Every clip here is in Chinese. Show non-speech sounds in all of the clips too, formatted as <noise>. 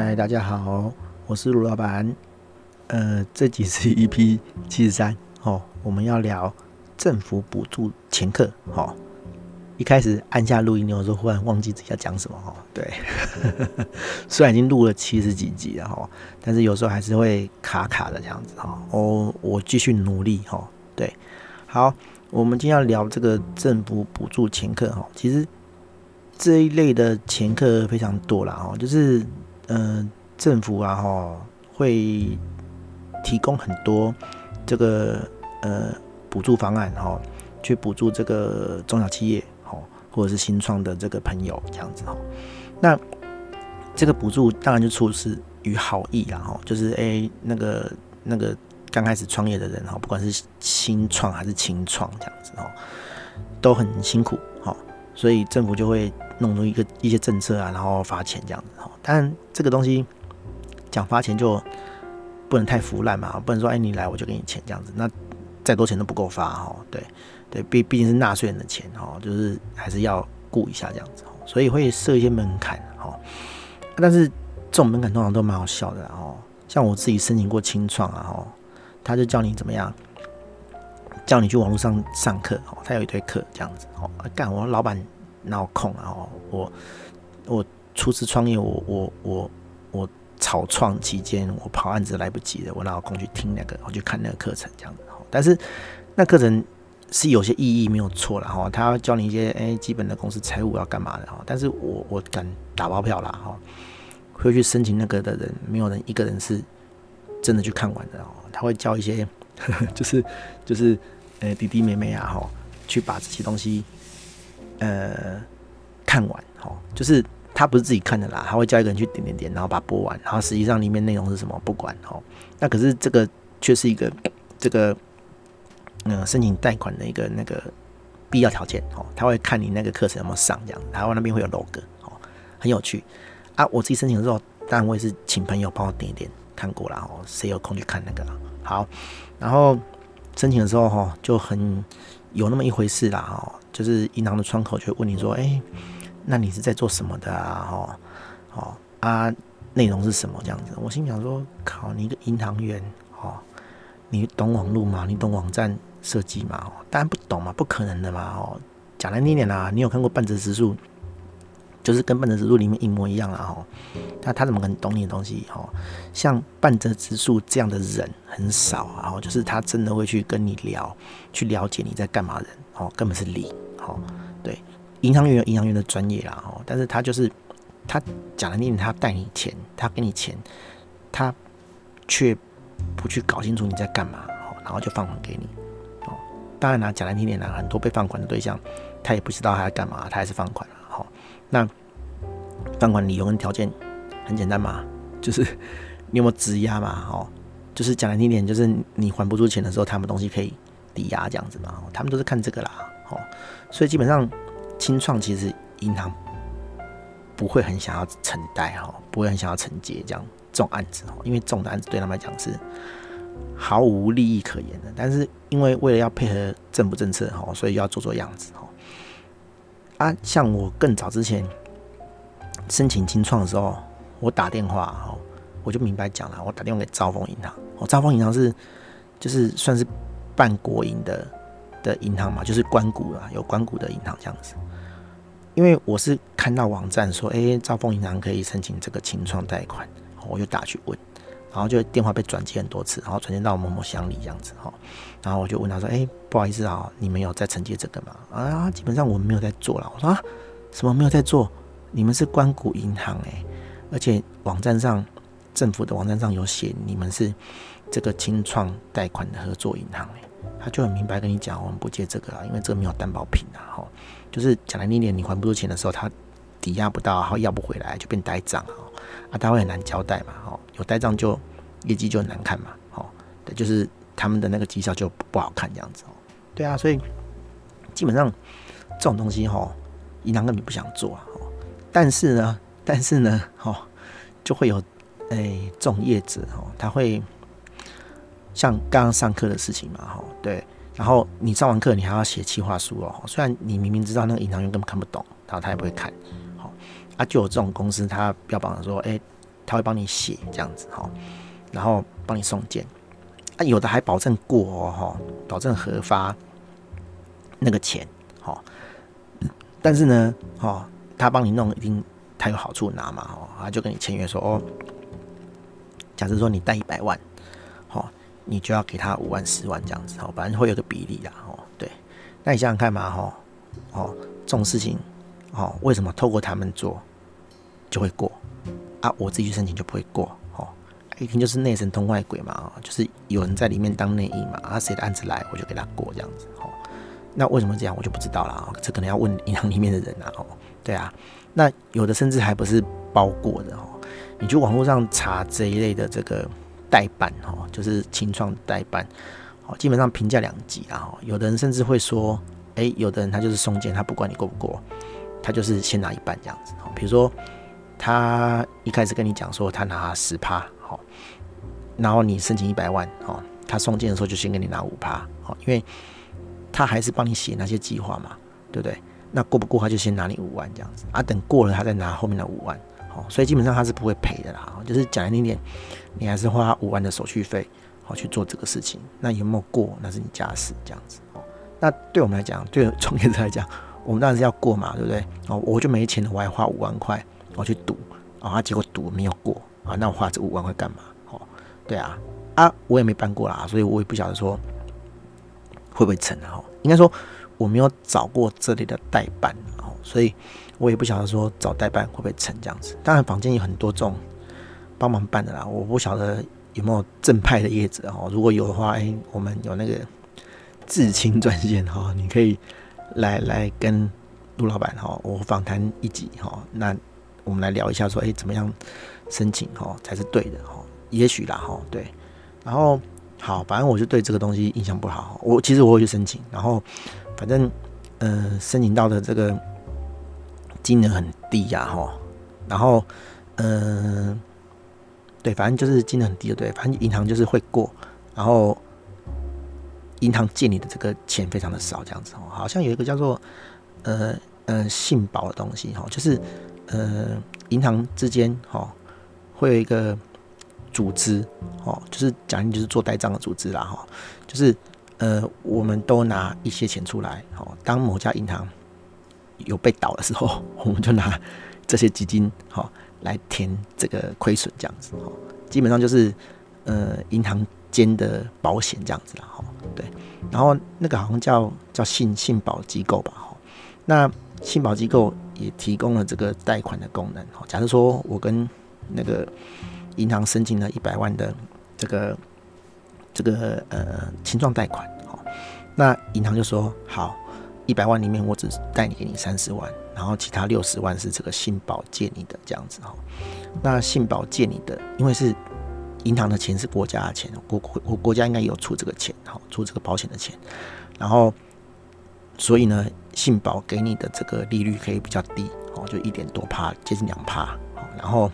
嗨，大家好，我是卢老板。呃，这集是 EP 七十三哦，我们要聊政府补助前客哦。一开始按下录音钮的时候，忽然忘记自己要讲什么哦。对，<laughs> 虽然已经录了七十几集了哈，但是有时候还是会卡卡的这样子哈。我我继续努力哈。对，好，我们今天要聊这个政府补助前客哈。其实这一类的前客非常多了哈，就是。嗯、政府啊，哈，会提供很多这个呃补助方案，哈，去补助这个中小企业，哈，或者是新创的这个朋友这样子，哈。那这个补助当然就出自于好意啦，哈，就是哎、那个那个刚开始创业的人，哈，不管是新创还是轻创这样子，哈，都很辛苦，哈，所以政府就会。弄出一个一些政策啊，然后发钱这样子哈。但这个东西讲发钱就不能太腐烂嘛，不能说哎你来我就给你钱这样子，那再多钱都不够发哈。对对，毕毕竟是纳税人的钱哈，就是还是要顾一下这样子哦，所以会设一些门槛哈。但是这种门槛通常都蛮好笑的哦。像我自己申请过青创啊哈，他就叫你怎么样，叫你去网络上上课哦，他有一堆课这样子哦。干我老板。闹空啊！我我初次创业，我我我我草创期间，我跑案子来不及了，我哪有空去听那个，我去看那个课程这样子。但是那课程是有些意义没有错了哈，他要教你一些哎基本的公司财务要干嘛的哈。但是我我敢打包票啦哈，会去申请那个的人，没有人一个人是真的去看完的哦。他会教一些呵呵 <laughs> 就是就是呃弟弟妹妹啊哈，去把这些东西。呃，看完哦，就是他不是自己看的啦，他会叫一个人去点点点，然后把它播完，然后实际上里面内容是什么不管哦。那可是这个却是一个这个嗯、申请贷款的一个那个必要条件哦。他会看你那个课程有没有上这样，然后那边会有 logo 哦，很有趣啊。我自己申请的时候，当然我也是请朋友帮我点一点看过了哦，谁有空去看那个好。然后申请的时候哈，就很有那么一回事啦哦。就是银行的窗口就会问你说：“哎、那你是在做什么的啊？哦，哦啊，内容是什么这样子？”我心想说：“靠，你一个银行员，哦，你懂网络吗？你懂网站设计吗？哦，当然不懂嘛，不可能的嘛！哦，讲难听点啦，你有看过半泽直树？就是跟半泽直树里面一模一样啦！哈，那他怎么可能懂你的东西？哈，像半泽直树这样的人很少啊！哈，就是他真的会去跟你聊，去了解你在干嘛人，哦，根本是理。”哦，对，银行员有银行员的专业啦，哦，但是他就是他讲难听点，他贷你钱，他给你钱，他却不去搞清楚你在干嘛，哦，然后就放款给你，哦，当然啦，讲难听点啦，很多被放款的对象，他也不知道他在干嘛，他还是放款了，好，那放款理由跟条件很简单嘛，<laughs> 就是 <laughs> 你有没有质押嘛，<laughs> 哦，就是讲难听点，就是你还不出钱的时候，他们东西可以抵押这样子嘛，他们都是看这个啦。哦，所以基本上，清创其实银行不会很想要承贷哈，不会很想要承接这样这种案子哦，因为这种的案子对他们来讲是毫无利益可言的。但是因为为了要配合政府政策哈，所以要做做样子哈。啊，像我更早之前申请清创的时候，我打电话哦，我就明白讲了，我打电话给兆丰银行，哦，兆丰银行是就是算是半国营的。的银行嘛，就是官股啊，有官股的银行这样子。因为我是看到网站说，哎，兆丰银行可以申请这个清创贷款，我就打去问，然后就电话被转接很多次，然后转接到某某乡里这样子哈。然后我就问他说，哎，不好意思啊，你们有在承接这个吗？啊，基本上我们没有在做了。我说啊，什么没有在做？你们是关谷银行哎，而且网站上政府的网站上有写你们是这个清创贷款的合作银行哎。他就很明白跟你讲，我们不借这个啊，因为这个没有担保品啊，吼，就是讲难听点，你还不出钱的时候，他抵押不到，然后要不回来就变呆账啊，啊，他会很难交代嘛，吼，有呆账就业绩就很难看嘛，吼，对，就是他们的那个绩效就不好看这样子哦，对啊，所以基本上这种东西吼，银行根本不想做啊，但是呢，但是呢，哈，就会有哎种业者哦，他会。像刚刚上课的事情嘛，哈，对，然后你上完课，你还要写企划书哦。虽然你明明知道那个银行员根本看不懂，然后他也不会看，好，啊，就有这种公司，他标榜说，哎，他会帮你写这样子哈，然后帮你送件。啊，有的还保证过哦，哈，保证核发那个钱，哈。但是呢，哈，他帮你弄一定他有好处拿嘛，哦，他就跟你签约说，哦，假设说你贷一百万，哈，你就要给他五万、十万这样子，哈，反正会有个比例啦，哦，对。那你想想看嘛，哈，哦，这种事情，哦，为什么透过他们做就会过，啊，我自己去申请就不会过？哦一听就是内神通外鬼嘛，哦就是有人在里面当内应嘛，啊，谁的案子来我就给他过这样子，哦，那为什么这样我就不知道了，这可能要问银行里面的人啊，哦，对啊，那有的甚至还不是包过的哦，你去网络上查这一类的这个代办哦，就是清创代办，哦，基本上评价两极啊，有的人甚至会说，哎，有的人他就是送件，他不管你过不过，他就是先拿一半这样子，哦，比如说他一开始跟你讲说他拿十趴。好，然后你申请一百万，哦，他送件的时候就先给你拿五趴，好，因为他还是帮你写那些计划嘛，对不对？那过不过他就先拿你五万这样子，啊，等过了他再拿后面的五万，好，所以基本上他是不会赔的啦，就是讲难听点，你还是花五万的手续费，好去做这个事情，那有没有过那是你家事这样子，哦，那对我们来讲，对创业者来讲，我们当然是要过嘛，对不对？哦，我就没钱了，我还花五万块我去赌，啊，结果赌没有过。啊，那我花这五万块干嘛？哦，对啊，啊，我也没办过啦，所以我也不晓得说会不会成啊。应该说我没有找过这里的代办，哦，所以我也不晓得说找代办会不会成这样子。当然，坊间有很多种帮忙办的啦，我不晓得有没有正派的业者哦。如果有的话，哎，我们有那个至亲专线哈，你可以来来跟陆老板哈，我访谈一集哈，那我们来聊一下说，哎，怎么样？申请哈才是对的哈，也许啦哈对，然后好，反正我就对这个东西印象不好。我其实我会去申请，然后反正呃申请到的这个金额很低呀哈，然后、呃、对，反正就是金额很低的对，反正银行就是会过，然后银行借你的这个钱非常的少这样子哦，好像有一个叫做呃呃信保的东西哈，就是呃银行之间哈。会有一个组织，哦，就是讲你就是做代账的组织啦，哈，就是呃，我们都拿一些钱出来，哦，当某家银行有被倒的时候，<laughs> 我们就拿这些基金，哈，来填这个亏损，这样子，哈，基本上就是呃，银行间的保险这样子啦，哈，对，然后那个好像叫叫信信保机构吧，哈，那信保机构也提供了这个贷款的功能，哈，假如说我跟那个银行申请了一百万的这个这个呃青创贷款，好，那银行就说好，一百万里面我只贷你给你三十万，然后其他六十万是这个信保借你的这样子哈。那信保借你的，因为是银行的钱是国家的钱，国国国家应该有出这个钱，好，出这个保险的钱，然后所以呢，信保给你的这个利率可以比较低，哦，就一点多趴，接近两趴，然后。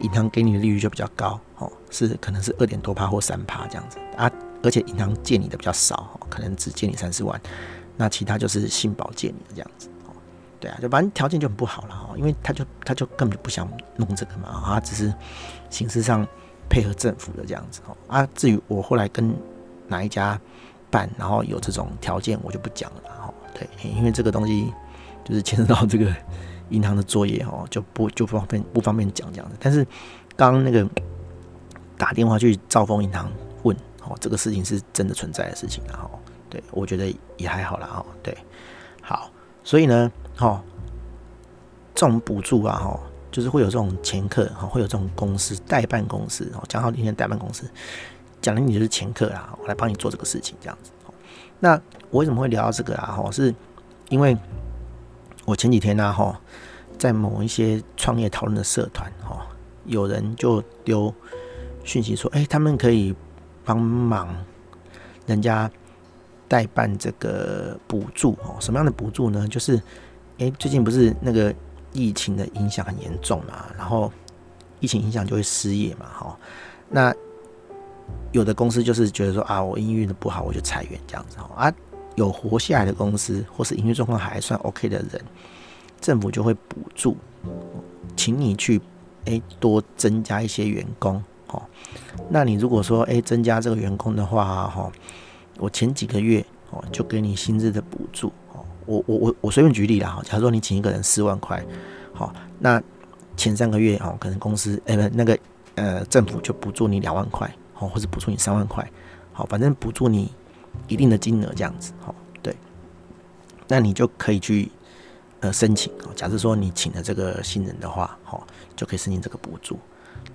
银行给你的利率就比较高，哦，是可能是二点多趴或三趴这样子啊，而且银行借你的比较少，可能只借你三十万，那其他就是信保借你的这样子，哦，对啊，就反正条件就很不好了，哦，因为他就他就根本就不想弄这个嘛，啊，只是形式上配合政府的这样子，哦，啊，至于我后来跟哪一家办，然后有这种条件，我就不讲了，哦，对，因为这个东西就是牵扯到这个。银行的作业哦，就不就不方便不方便讲这样子。但是刚刚那个打电话去兆丰银行问哦，这个事情是真的存在的事情，然后对我觉得也还好啦哦，对，好，所以呢，哈，这种补助啊，哈，就是会有这种掮客哈，会有这种公司代办公司哦，讲好今天代办公司，讲的你就是掮客啦，我来帮你做这个事情这样子。那我为什么会聊到这个啊？哈，是因为。我前几天呢，哈，在某一些创业讨论的社团，哈，有人就丢讯息说，哎，他们可以帮忙人家代办这个补助，哦，什么样的补助呢？就是，哎，最近不是那个疫情的影响很严重嘛，然后疫情影响就会失业嘛，哈，那有的公司就是觉得说，啊，我营运的不好，我就裁员这样子，啊。有活下来的公司，或是营运状况还算 OK 的人，政府就会补助，请你去哎、欸，多增加一些员工，哦，那你如果说，哎、欸，增加这个员工的话，哈，我前几个月，哦，就给你薪资的补助，哦，我我我我随便举例啦，哈，假如说你请一个人四万块，好，那前三个月，哦，可能公司，哎、不，那个，呃，政府就补助你两万块，哦，或者补助你三万块，好，反正补助你一定的金额这样子，好，对，那你就可以去。呃，申请哦。假设说你请了这个新人的话，就可以申请这个补助，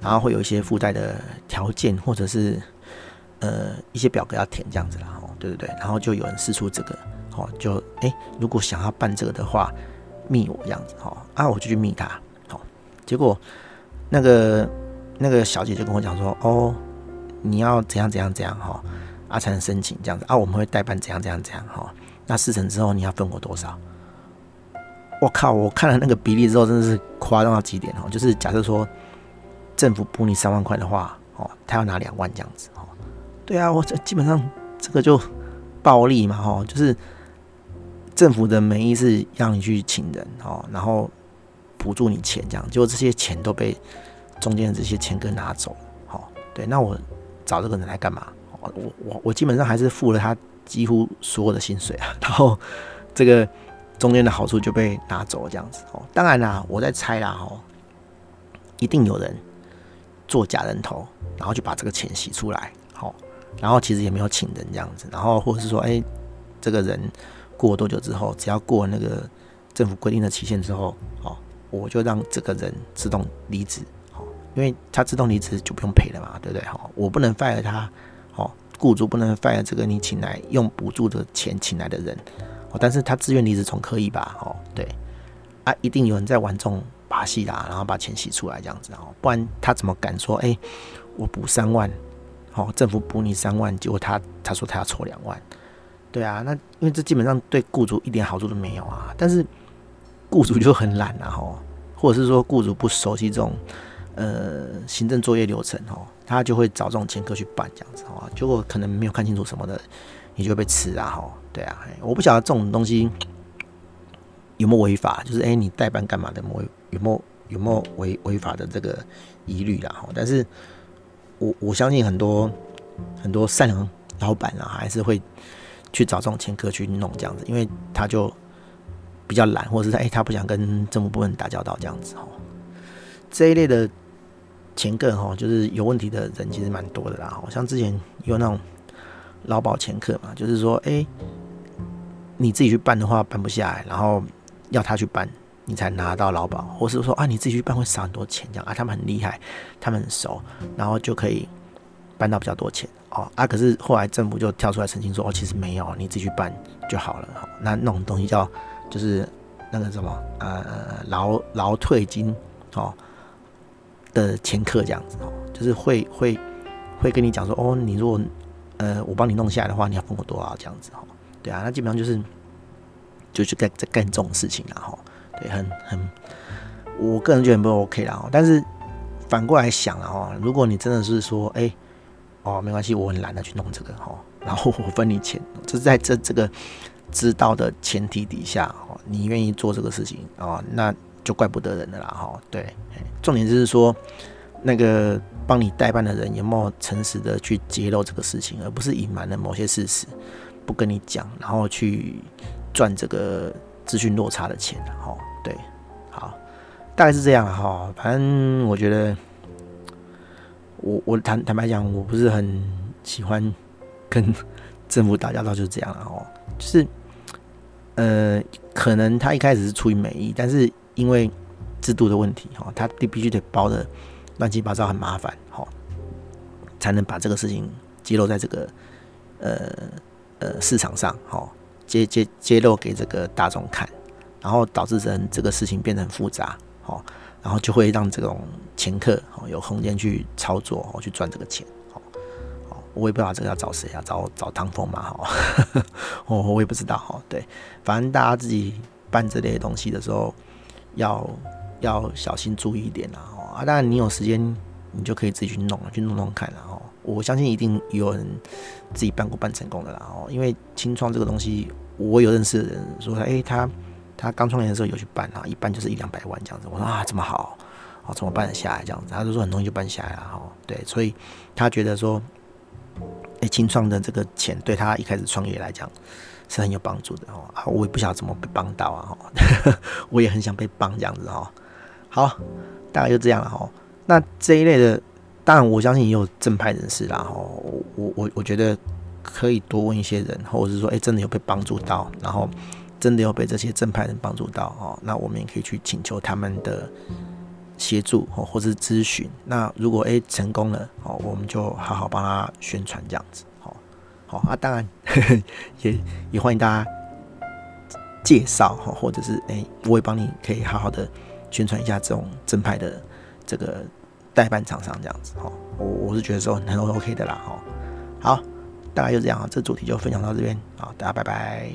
然后会有一些附带的条件，或者是呃一些表格要填这样子啦，对对对，然后就有人试出这个，哦，就哎，如果想要办这个的话，密我这样子，哦，啊，我就去密他，好，结果那个那个小姐就跟我讲说，哦，你要怎样怎样怎样，哈，啊才能申请这样子，啊，我们会代办怎样怎样怎样，哈，那事成之后你要分我多少？我靠！我看了那个比例之后，真的是夸张到极点哦。就是假设说政府补你三万块的话，哦，他要拿两万这样子哦。对啊，我这基本上这个就暴利嘛，哦，就是政府的名义是让你去请人哦，然后补助你钱这样，结果这些钱都被中间的这些钱给拿走了。哦，对，那我找这个人来干嘛？我我我基本上还是付了他几乎所有的薪水啊，然后这个。中间的好处就被拿走了，这样子哦。当然啦，我在猜啦哦，一定有人做假人头，然后就把这个钱洗出来，好，然后其实也没有请人这样子，然后或者是说，哎，这个人过多久之后，只要过那个政府规定的期限之后，哦，我就让这个人自动离职，哦，因为他自动离职就不用赔了嘛，对不对？好，我不能 fire 他，哦，雇主不能 fire 这个你请来用补助的钱请来的人。哦但是他自愿离职从可以吧？哦，对，啊，一定有人在玩这种把戏啦，然后把钱洗出来这样子哦，不然他怎么敢说？哎，我补三万，哦，政府补你三万，结果他他说他要抽两万，对啊，那因为这基本上对雇主一点好处都没有啊。但是雇主就很懒啊，吼，或者是说雇主不熟悉这种呃行政作业流程哦，他就会找这种掮客去办这样子哦，结果可能没有看清楚什么的。你就会被吃啊！吼，对啊，我不晓得这种东西有没有违法，就是哎，你代办干嘛的？有没有有没有违违法的这个疑虑啦？哈，但是我我相信很多很多善良老板啊，还是会去找这种掮客去弄这样子，因为他就比较懒，或者是哎，他不想跟政府部门打交道这样子哦。这一类的掮客哈，就是有问题的人其实蛮多的啦。好像之前有那种。劳保掮客嘛，就是说，哎、你自己去办的话办不下来，然后要他去办，你才拿到劳保，或是说啊，你自己去办会少很多钱，这样啊，他们很厉害，他们很熟，然后就可以办到比较多钱哦啊。可是后来政府就跳出来澄清说，哦，其实没有，你自己去办就好了。那那种东西叫就是那个什么呃劳劳退金哦的前客这样子哦，就是会会会跟你讲说，哦，你如果呃，我帮你弄下来的话，你要分我多少这样子哦？对啊，那基本上就是就去干在干这种事情然后对，很很，我个人觉得不 OK 啦哦。但是反过来想了哈，如果你真的是说，哎、哦，没关系，我很懒得去弄这个哈，然后我分你钱，就是在这这个知道的前提底下哦，你愿意做这个事情哦，那就怪不得人了啦哈。对，重点就是说那个。帮你代办的人有没有诚实的去揭露这个事情，而不是隐瞒了某些事实，不跟你讲，然后去赚这个资讯落差的钱？哈，对，好，大概是这样哈。反正我觉得，我我坦坦白讲，我不是很喜欢跟政府打交道，就是这样了哈。就是，呃，可能他一开始是出于美意，但是因为制度的问题哈，他必须得包的。乱七八糟很麻烦，好，才能把这个事情揭露在这个呃呃市场上，好，揭揭揭露给这个大众看，然后导致成这个事情变得很复杂，好，然后就会让这种掮客好有空间去操作，好去赚这个钱，好，我也不知道这个要找谁啊，找找唐凤嘛，哈，<laughs> 我我也不知道，哈，对，反正大家自己办这类东西的时候要要小心注意一点啦啊。啊，当然你有时间，你就可以自己去弄，去弄弄看，然后我相信一定有人自己办过办成功的啦。哦，因为清创这个东西，我有认识的人说，哎，他他刚创业的时候有去办啊，一办就是一两百万这样子。我说啊，这么好哦，怎么办得下来这样子？他就说很容易就办下来了哈。对，所以他觉得说，哎，青创的这个钱对他一开始创业来讲是很有帮助的哦。啊，我也不晓得怎么被帮到啊，<laughs> 我也很想被帮这样子哈。好，大概就这样了哈。那这一类的，当然我相信也有正派人士啦哈。我我我觉得可以多问一些人，或者是说，哎，真的有被帮助到，然后真的有被这些正派人帮助到哦。那我们也可以去请求他们的。协助哦，或是咨询。那如果诶、欸、成功了哦，我们就好好帮他宣传这样子。好，啊，当然呵呵 <laughs> 也也欢迎大家介绍哈，或者是哎、我也帮你可以好好的宣传一下这种正派的这个代办厂商这样子。哈，我我是觉得说很 OK 的啦。哈，好，大概就这样啊，这主题就分享到这边。好，大家拜拜。